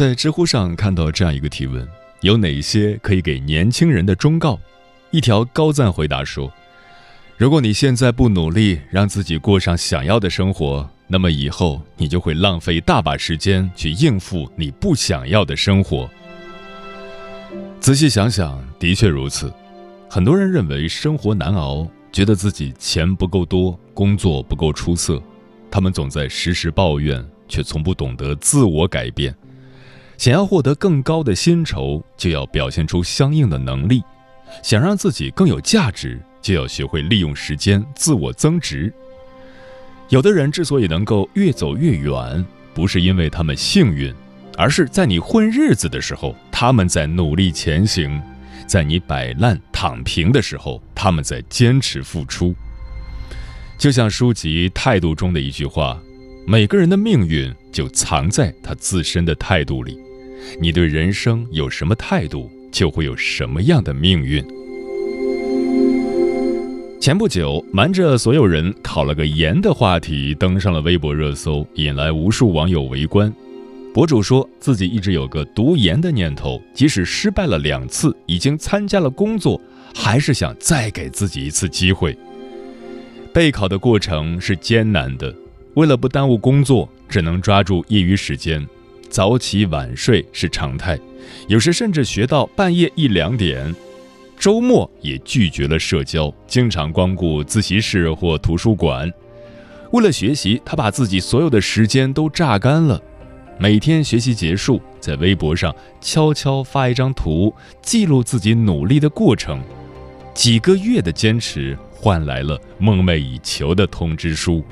在知乎上看到这样一个提问：有哪些可以给年轻人的忠告？一条高赞回答说：“如果你现在不努力让自己过上想要的生活，那么以后你就会浪费大把时间去应付你不想要的生活。”仔细想想，的确如此。很多人认为生活难熬，觉得自己钱不够多，工作不够出色，他们总在时时抱怨，却从不懂得自我改变。想要获得更高的薪酬，就要表现出相应的能力；想让自己更有价值，就要学会利用时间自我增值。有的人之所以能够越走越远，不是因为他们幸运，而是在你混日子的时候，他们在努力前行；在你摆烂躺平的时候，他们在坚持付出。就像书籍《态度》中的一句话：“每个人的命运就藏在他自身的态度里。”你对人生有什么态度，就会有什么样的命运。前不久，瞒着所有人考了个研的话题登上了微博热搜，引来无数网友围观。博主说自己一直有个读研的念头，即使失败了两次，已经参加了工作，还是想再给自己一次机会。备考的过程是艰难的，为了不耽误工作，只能抓住业余时间。早起晚睡是常态，有时甚至学到半夜一两点。周末也拒绝了社交，经常光顾自习室或图书馆。为了学习，他把自己所有的时间都榨干了。每天学习结束，在微博上悄悄发一张图，记录自己努力的过程。几个月的坚持，换来了梦寐以求的通知书。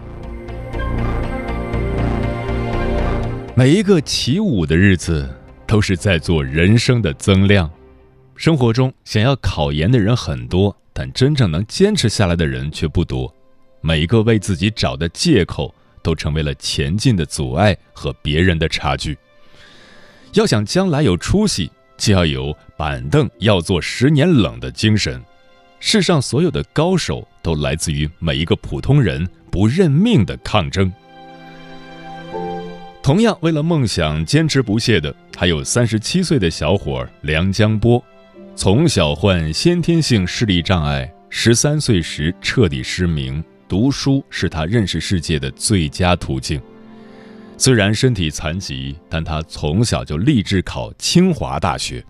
每一个起舞的日子，都是在做人生的增量。生活中想要考研的人很多，但真正能坚持下来的人却不多。每一个为自己找的借口，都成为了前进的阻碍和别人的差距。要想将来有出息，就要有板凳要坐十年冷的精神。世上所有的高手，都来自于每一个普通人不认命的抗争。同样为了梦想坚持不懈的，还有三十七岁的小伙梁江波。从小患先天性视力障碍，十三岁时彻底失明。读书是他认识世界的最佳途径。虽然身体残疾，但他从小就立志考清华大学。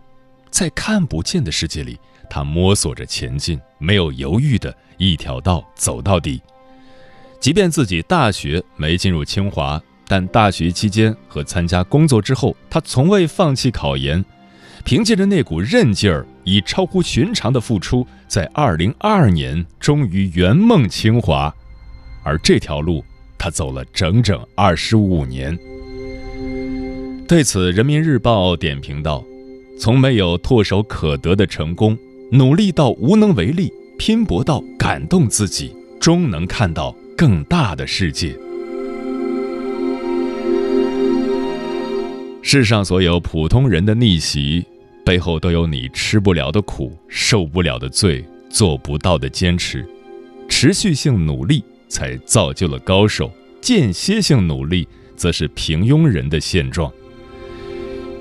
在看不见的世界里，他摸索着前进，没有犹豫的一条道走到底。即便自己大学没进入清华。但大学期间和参加工作之后，他从未放弃考研，凭借着那股韧劲儿，以超乎寻常的付出，在二零二二年终于圆梦清华。而这条路，他走了整整二十五年。对此，《人民日报》点评道：“从没有唾手可得的成功，努力到无能为力，拼搏到感动自己，终能看到更大的世界。”世上所有普通人的逆袭，背后都有你吃不了的苦、受不了的罪、做不到的坚持。持续性努力才造就了高手，间歇性努力则是平庸人的现状。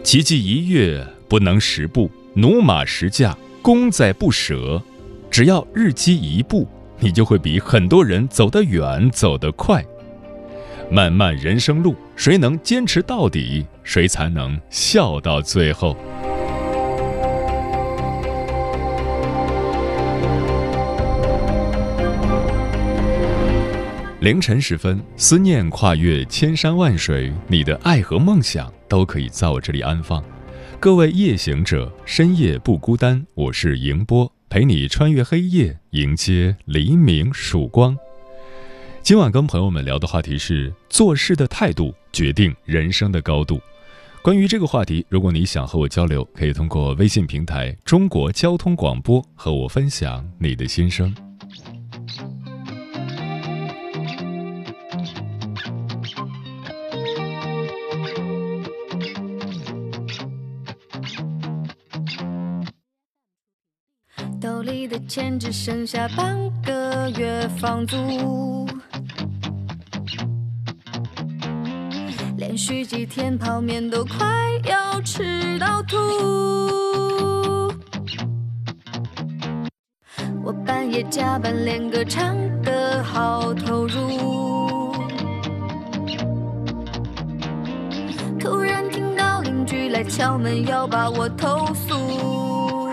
奇迹一跃不能十步，驽马十驾功在不舍。只要日积一步，你就会比很多人走得远、走得快。漫漫人生路，谁能坚持到底，谁才能笑到最后。凌晨时分，思念跨越千山万水，你的爱和梦想都可以在我这里安放。各位夜行者，深夜不孤单，我是迎波，陪你穿越黑夜，迎接黎明曙光。今晚跟朋友们聊的话题是：做事的态度决定人生的高度。关于这个话题，如果你想和我交流，可以通过微信平台“中国交通广播”和我分享你的心声。兜里的钱只剩下半个月房租，连续几天泡面都快要吃到吐。我半夜加班练歌唱得好投入，突然听到邻居来敲门要把我投诉。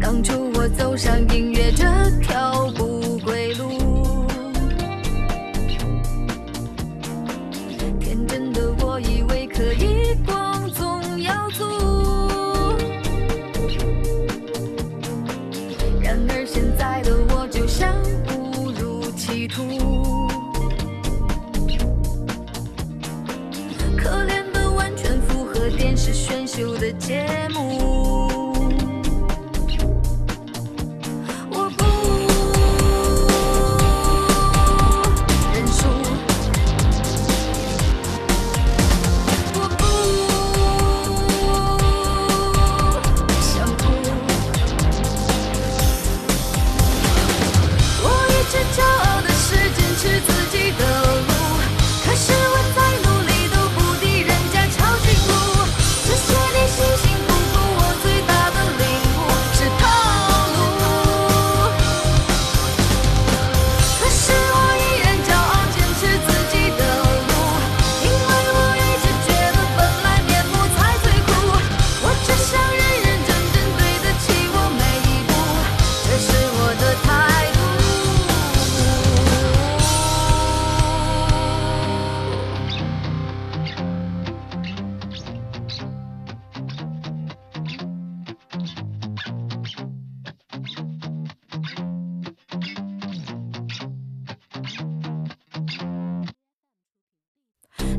当初我走上音乐这条不归路，可以光宗耀祖，然而现在的我就像误入歧途，可怜的完全符合电视选秀的节目。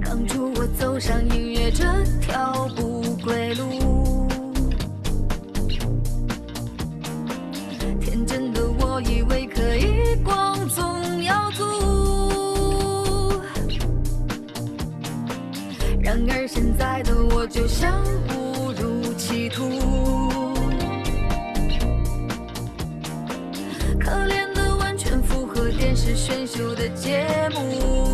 当初我走上音乐这条不归路，天真的我以为可以光宗耀祖，然而现在的我就像误入歧途，可怜的完全符合电视选秀的节目。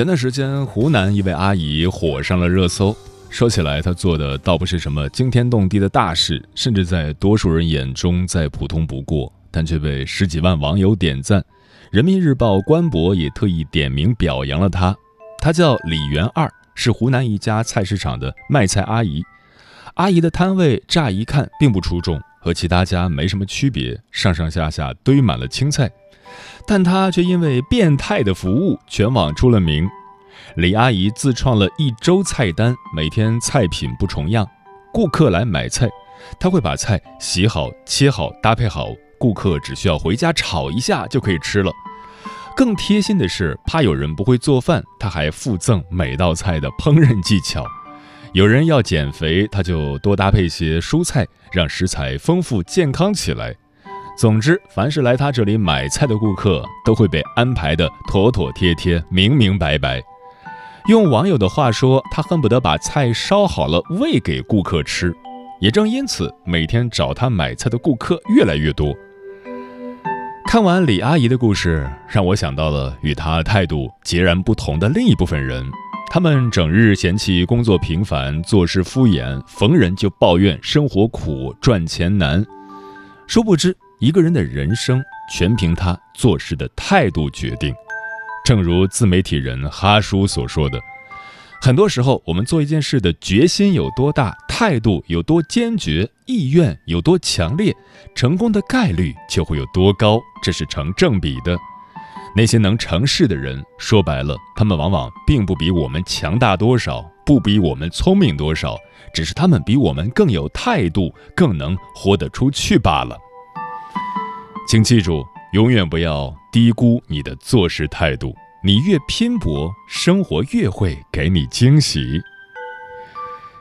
前段时间，湖南一位阿姨火上了热搜。说起来，她做的倒不是什么惊天动地的大事，甚至在多数人眼中再普通不过，但却被十几万网友点赞。人民日报官博也特意点名表扬了她。她叫李元二，是湖南一家菜市场的卖菜阿姨。阿姨的摊位乍一看并不出众，和其他家没什么区别，上上下下堆满了青菜，但他却因为变态的服务全网出了名。李阿姨自创了一周菜单，每天菜品不重样，顾客来买菜，她会把菜洗好、切好、搭配好，顾客只需要回家炒一下就可以吃了。更贴心的是，怕有人不会做饭，她还附赠每道菜的烹饪技巧。有人要减肥，他就多搭配些蔬菜，让食材丰富健康起来。总之，凡是来他这里买菜的顾客，都会被安排的妥妥帖帖、明明白白。用网友的话说，他恨不得把菜烧好了喂给顾客吃。也正因此，每天找他买菜的顾客越来越多。看完李阿姨的故事，让我想到了与她态度截然不同的另一部分人。他们整日嫌弃工作平凡、做事敷衍，逢人就抱怨生活苦、赚钱难。殊不知，一个人的人生全凭他做事的态度决定。正如自媒体人哈叔所说的：“很多时候，我们做一件事的决心有多大，态度有多坚决，意愿有多强烈，成功的概率就会有多高，这是成正比的。”那些能成事的人，说白了，他们往往并不比我们强大多少，不比我们聪明多少，只是他们比我们更有态度，更能活得出去罢了。请记住，永远不要低估你的做事态度。你越拼搏，生活越会给你惊喜。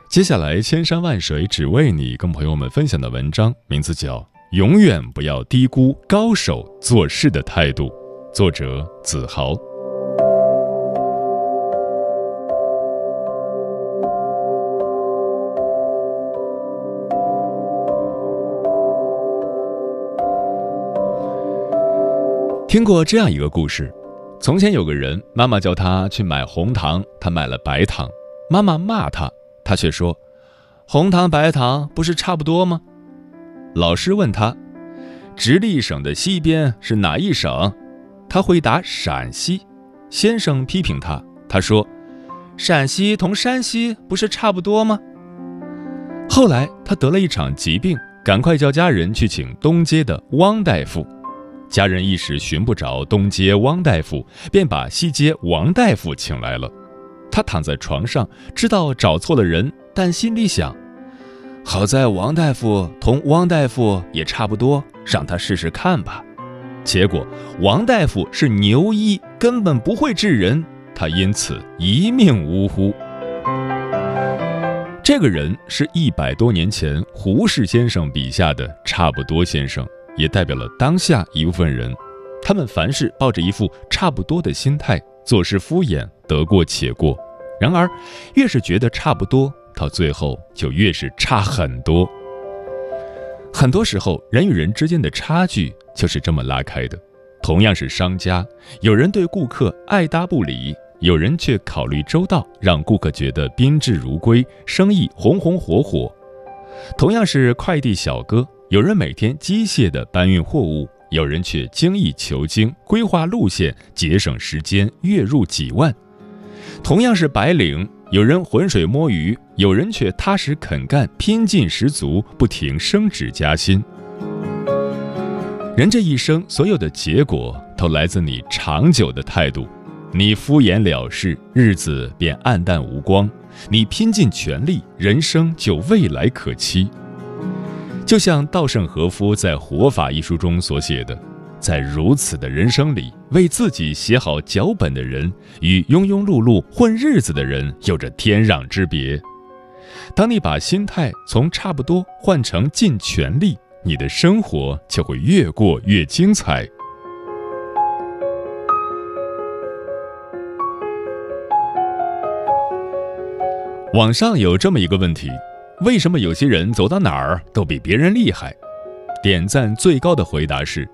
接下来，千山万水只为你，跟朋友们分享的文章名字叫《永远不要低估高手做事的态度》。作者子豪。听过这样一个故事：从前有个人，妈妈叫他去买红糖，他买了白糖。妈妈骂他，他却说：“红糖白糖不是差不多吗？”老师问他：“直隶省的西边是哪一省？”他回答：“陕西。”先生批评他，他说：“陕西同山西不是差不多吗？”后来他得了一场疾病，赶快叫家人去请东街的汪大夫。家人一时寻不着东街汪大夫，便把西街王大夫请来了。他躺在床上，知道找错了人，但心里想：好在王大夫同汪大夫也差不多，让他试试看吧。结果，王大夫是牛医，根本不会治人，他因此一命呜呼。这个人是一百多年前胡适先生笔下的差不多先生，也代表了当下一部分人。他们凡事抱着一副差不多的心态，做事敷衍，得过且过。然而，越是觉得差不多，到最后就越是差很多。很多时候，人与人之间的差距就是这么拉开的。同样是商家，有人对顾客爱搭不理，有人却考虑周到，让顾客觉得宾至如归，生意红红火火。同样是快递小哥，有人每天机械地搬运货物，有人却精益求精，规划路线，节省时间，月入几万。同样是白领。有人浑水摸鱼，有人却踏实肯干，拼劲十足，不停升职加薪。人这一生，所有的结果都来自你长久的态度。你敷衍了事，日子便黯淡无光；你拼尽全力，人生就未来可期。就像稻盛和夫在《活法》一书中所写的。在如此的人生里，为自己写好脚本的人，与庸庸碌碌混日子的人有着天壤之别。当你把心态从差不多换成尽全力，你的生活就会越过越精彩。网上有这么一个问题：为什么有些人走到哪儿都比别人厉害？点赞最高的回答是。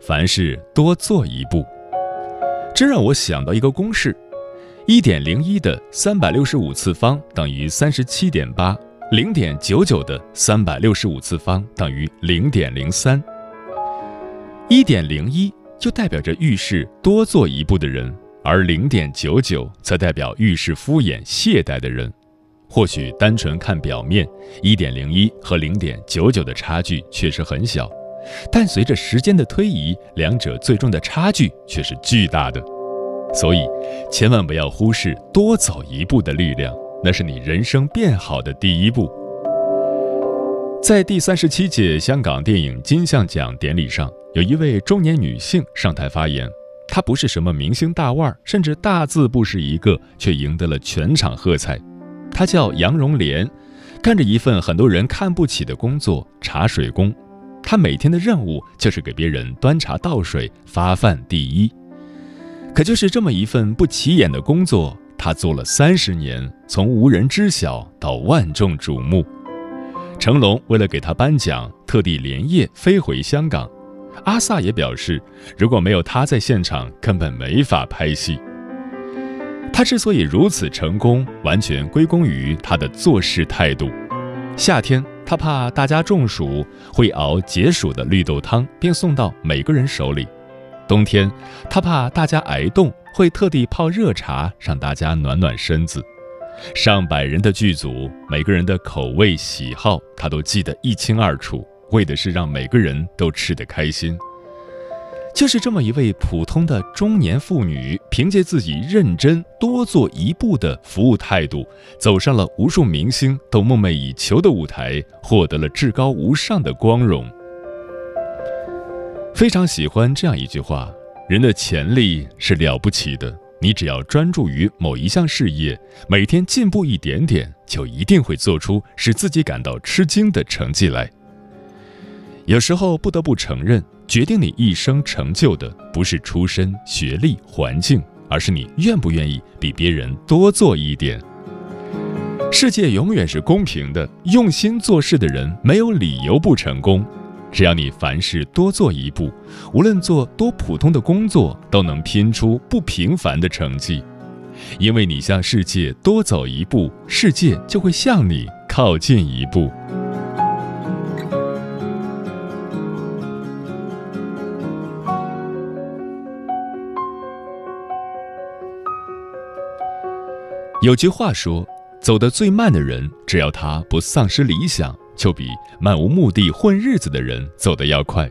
凡事多做一步，这让我想到一个公式：一点零一的三百六十五次方等于三十七点八，零点九九的三百六十五次方等于零点零三。一点零一就代表着遇事多做一步的人，而零点九九则代表遇事敷衍懈怠的人。或许单纯看表面，一点零一和零点九九的差距确实很小，但随着时间的推移，两者最终的差距却是巨大的。所以，千万不要忽视多走一步的力量，那是你人生变好的第一步。在第三十七届香港电影金像奖典礼上，有一位中年女性上台发言，她不是什么明星大腕，甚至大字不识一个，却赢得了全场喝彩。他叫杨荣莲，干着一份很多人看不起的工作——茶水工。他每天的任务就是给别人端茶倒水、发饭第一。可就是这么一份不起眼的工作，他做了三十年，从无人知晓到万众瞩目。成龙为了给他颁奖，特地连夜飞回香港。阿 sa 也表示，如果没有他在现场，根本没法拍戏。他之所以如此成功，完全归功于他的做事态度。夏天，他怕大家中暑，会熬解暑的绿豆汤，并送到每个人手里；冬天，他怕大家挨冻，会特地泡热茶，让大家暖暖身子。上百人的剧组，每个人的口味喜好，他都记得一清二楚，为的是让每个人都吃得开心。就是这么一位普通的中年妇女，凭借自己认真多做一步的服务态度，走上了无数明星都梦寐以求的舞台，获得了至高无上的光荣。非常喜欢这样一句话：人的潜力是了不起的，你只要专注于某一项事业，每天进步一点点，就一定会做出使自己感到吃惊的成绩来。有时候不得不承认。决定你一生成就的不是出身、学历、环境，而是你愿不愿意比别人多做一点。世界永远是公平的，用心做事的人没有理由不成功。只要你凡事多做一步，无论做多普通的工作，都能拼出不平凡的成绩。因为你向世界多走一步，世界就会向你靠近一步。有句话说：“走得最慢的人，只要他不丧失理想，就比漫无目的混日子的人走得要快。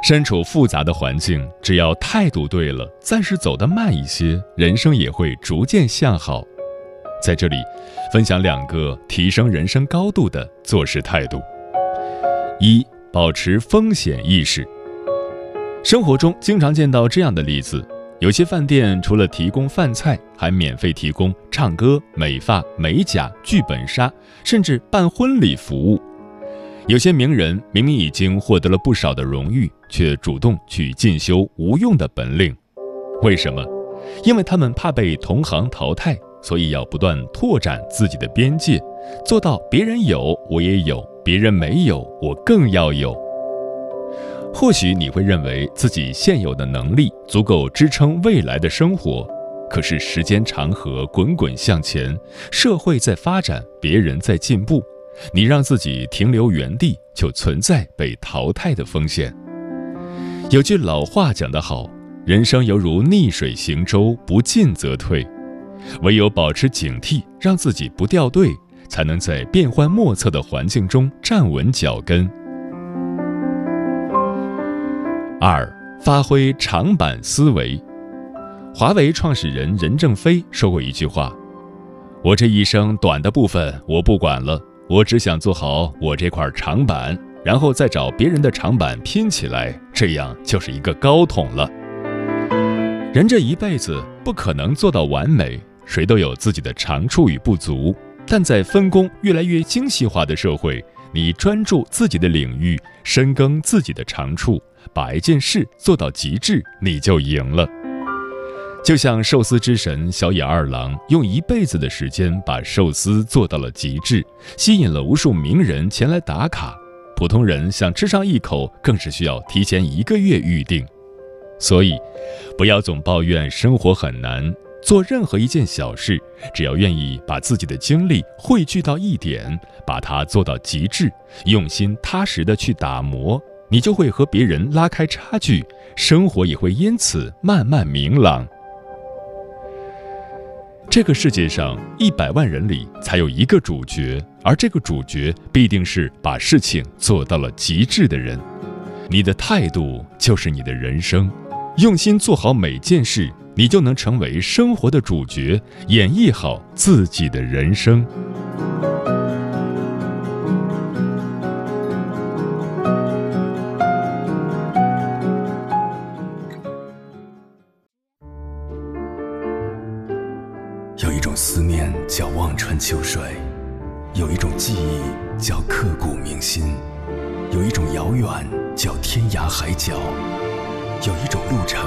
身处复杂的环境，只要态度对了，暂时走得慢一些，人生也会逐渐向好。”在这里，分享两个提升人生高度的做事态度：一、保持风险意识。生活中经常见到这样的例子。有些饭店除了提供饭菜，还免费提供唱歌、美发、美甲、剧本杀，甚至办婚礼服务。有些名人明明已经获得了不少的荣誉，却主动去进修无用的本领。为什么？因为他们怕被同行淘汰，所以要不断拓展自己的边界，做到别人有我也有，别人没有我更要有。或许你会认为自己现有的能力足够支撑未来的生活，可是时间长河滚滚向前，社会在发展，别人在进步，你让自己停留原地，就存在被淘汰的风险。有句老话讲得好，人生犹如逆水行舟，不进则退，唯有保持警惕，让自己不掉队，才能在变幻莫测的环境中站稳脚跟。二、发挥长板思维。华为创始人任正非说过一句话：“我这一生短的部分我不管了，我只想做好我这块长板，然后再找别人的长板拼起来，这样就是一个高筒了。”人这一辈子不可能做到完美，谁都有自己的长处与不足，但在分工越来越精细化的社会，你专注自己的领域，深耕自己的长处。把一件事做到极致，你就赢了。就像寿司之神小野二郎用一辈子的时间把寿司做到了极致，吸引了无数名人前来打卡。普通人想吃上一口，更是需要提前一个月预定。所以，不要总抱怨生活很难。做任何一件小事，只要愿意把自己的精力汇聚到一点，把它做到极致，用心踏实的去打磨。你就会和别人拉开差距，生活也会因此慢慢明朗。这个世界上一百万人里才有一个主角，而这个主角必定是把事情做到了极致的人。你的态度就是你的人生，用心做好每件事，你就能成为生活的主角，演绎好自己的人生。有一种思念叫望穿秋水，有一种记忆叫刻骨铭心，有一种遥远叫天涯海角，有一种路程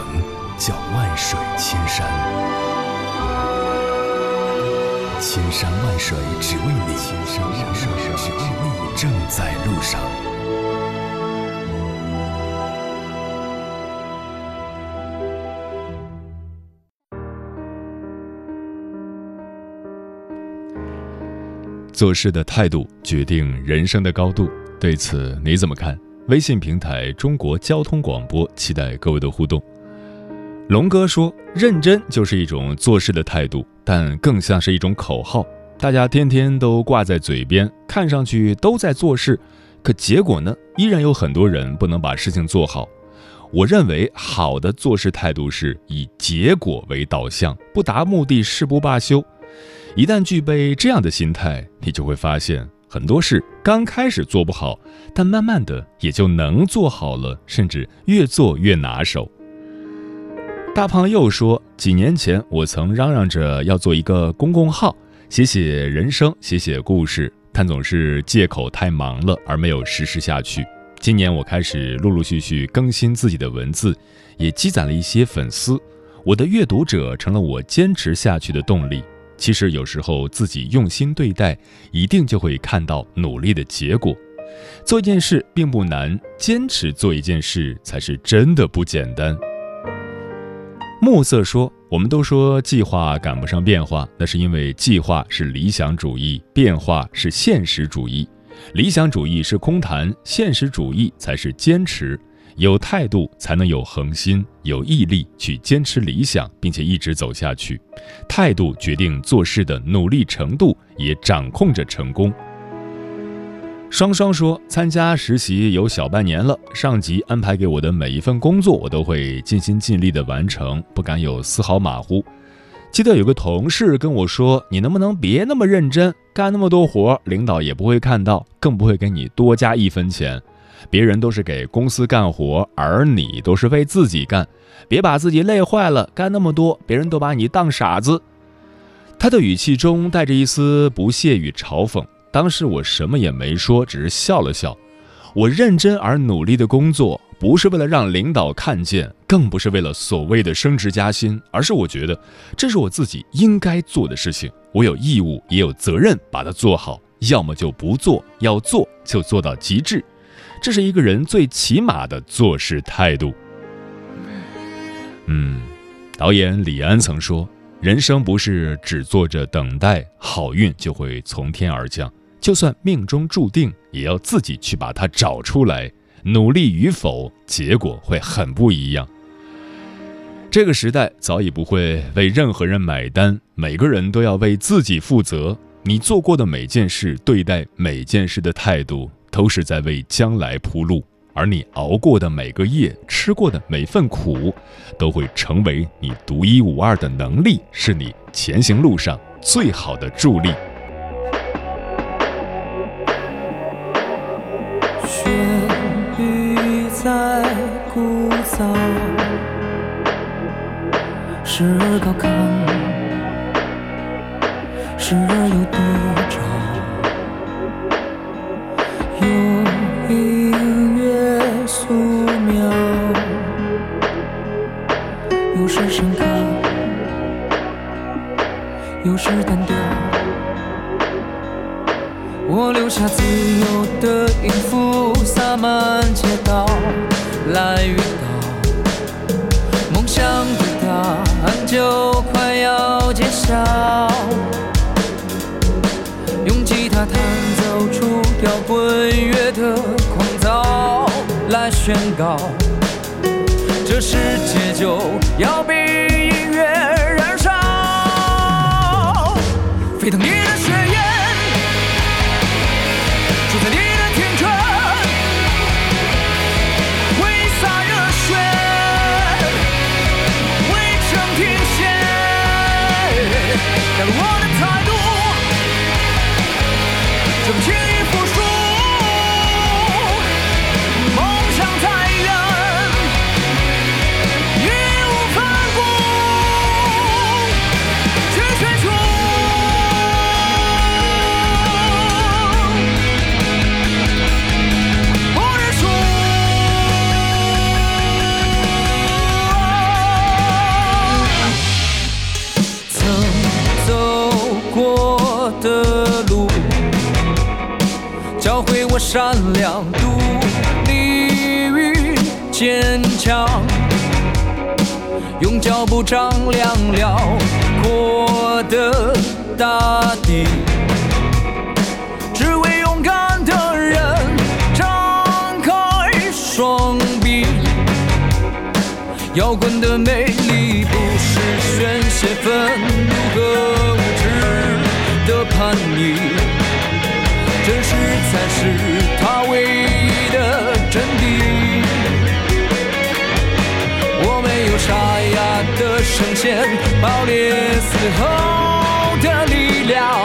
叫万水千山。千山万水只为你，千山万水只为你，正在路上。做事的态度决定人生的高度，对此你怎么看？微信平台中国交通广播期待各位的互动。龙哥说：“认真就是一种做事的态度，但更像是一种口号。大家天天都挂在嘴边，看上去都在做事，可结果呢？依然有很多人不能把事情做好。我认为好的做事态度是以结果为导向，不达目的誓不罢休。一旦具备这样的心态，你就会发现很多事刚开始做不好，但慢慢的也就能做好了，甚至越做越拿手。”大胖又说：“几年前我曾嚷嚷着要做一个公共号，写写人生，写写故事，但总是借口太忙了而没有实施下去。今年我开始陆陆续续更新自己的文字，也积攒了一些粉丝，我的阅读者成了我坚持下去的动力。其实有时候自己用心对待，一定就会看到努力的结果。做一件事并不难，坚持做一件事才是真的不简单。”暮色说：“我们都说计划赶不上变化，那是因为计划是理想主义，变化是现实主义。理想主义是空谈，现实主义才是坚持。有态度才能有恒心，有毅力去坚持理想，并且一直走下去。态度决定做事的努力程度，也掌控着成功。”双双说：“参加实习有小半年了，上级安排给我的每一份工作，我都会尽心尽力地完成，不敢有丝毫马虎。记得有个同事跟我说：‘你能不能别那么认真，干那么多活，领导也不会看到，更不会给你多加一分钱。别人都是给公司干活，而你都是为自己干，别把自己累坏了，干那么多，别人都把你当傻子。’他的语气中带着一丝不屑与嘲讽。”当时我什么也没说，只是笑了笑。我认真而努力的工作，不是为了让领导看见，更不是为了所谓的升职加薪，而是我觉得这是我自己应该做的事情，我有义务也有责任把它做好。要么就不做，要做就做到极致，这是一个人最起码的做事态度。嗯，导演李安曾说：“人生不是只坐着等待好运就会从天而降。”就算命中注定，也要自己去把它找出来。努力与否，结果会很不一样。这个时代早已不会为任何人买单，每个人都要为自己负责。你做过的每件事，对待每件事的态度，都是在为将来铺路。而你熬过的每个夜，吃过的每份苦，都会成为你独一无二的能力，是你前行路上最好的助力。鼓噪，时而高亢，时而又低潮。有音乐素描，有时深刻，有时单调。我留下自由的音符，洒满街道，来预就快要揭晓，用吉他弹奏出摇滚乐的狂躁来宣告，这世界就要被音乐燃烧。沸腾一。用脚步丈量辽阔的大地只为勇敢的人张开双臂摇滚的魅力不是宣泄愤怒和无知的叛逆真实才是他唯一。成千爆裂嘶吼的力量。